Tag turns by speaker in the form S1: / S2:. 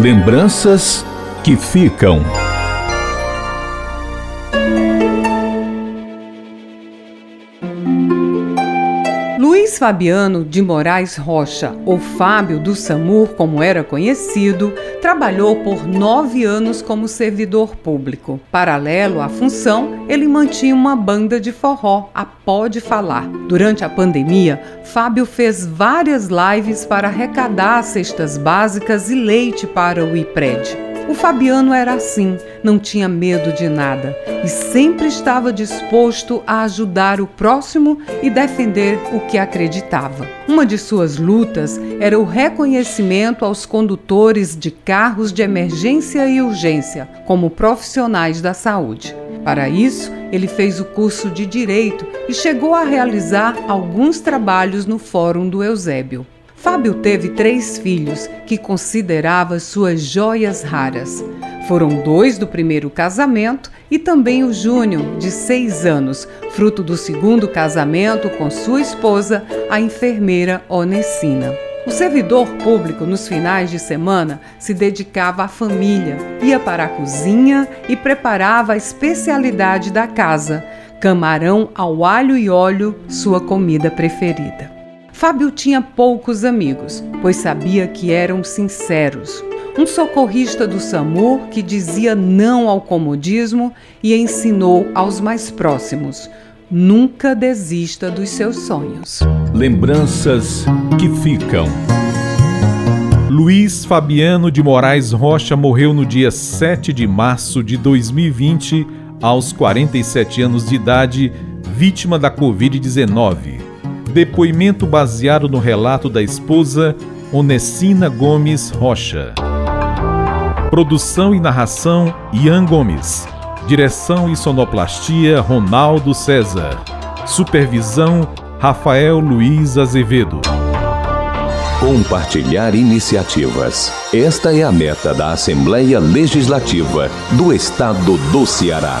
S1: Lembranças que ficam.
S2: Luiz Fabiano de Moraes Rocha, ou Fábio do SAMUR, como era conhecido, trabalhou por nove anos como servidor público. Paralelo à função, ele mantinha uma banda de forró, a Pode Falar. Durante a pandemia, Fábio fez várias lives para arrecadar cestas básicas e leite para o IPRED. O Fabiano era assim, não tinha medo de nada e sempre estava disposto a ajudar o próximo e defender o que acreditava. Uma de suas lutas era o reconhecimento aos condutores de carros de emergência e urgência como profissionais da saúde. Para isso, ele fez o curso de Direito e chegou a realizar alguns trabalhos no Fórum do Eusébio. Fábio teve três filhos que considerava suas joias raras. Foram dois do primeiro casamento e também o Júnior, de seis anos, fruto do segundo casamento com sua esposa, a enfermeira Onessina. O servidor público, nos finais de semana, se dedicava à família, ia para a cozinha e preparava a especialidade da casa, camarão ao alho e óleo, sua comida preferida. Fábio tinha poucos amigos, pois sabia que eram sinceros. Um socorrista do SAMU que dizia não ao comodismo e ensinou aos mais próximos: nunca desista dos seus sonhos.
S1: Lembranças que ficam.
S3: Luiz Fabiano de Moraes Rocha morreu no dia 7 de março de 2020, aos 47 anos de idade, vítima da Covid-19 Depoimento baseado no relato da esposa Onessina Gomes Rocha. Produção e narração Ian Gomes. Direção e sonoplastia Ronaldo César. Supervisão Rafael Luiz Azevedo.
S4: Compartilhar iniciativas. Esta é a meta da Assembleia Legislativa do Estado do Ceará.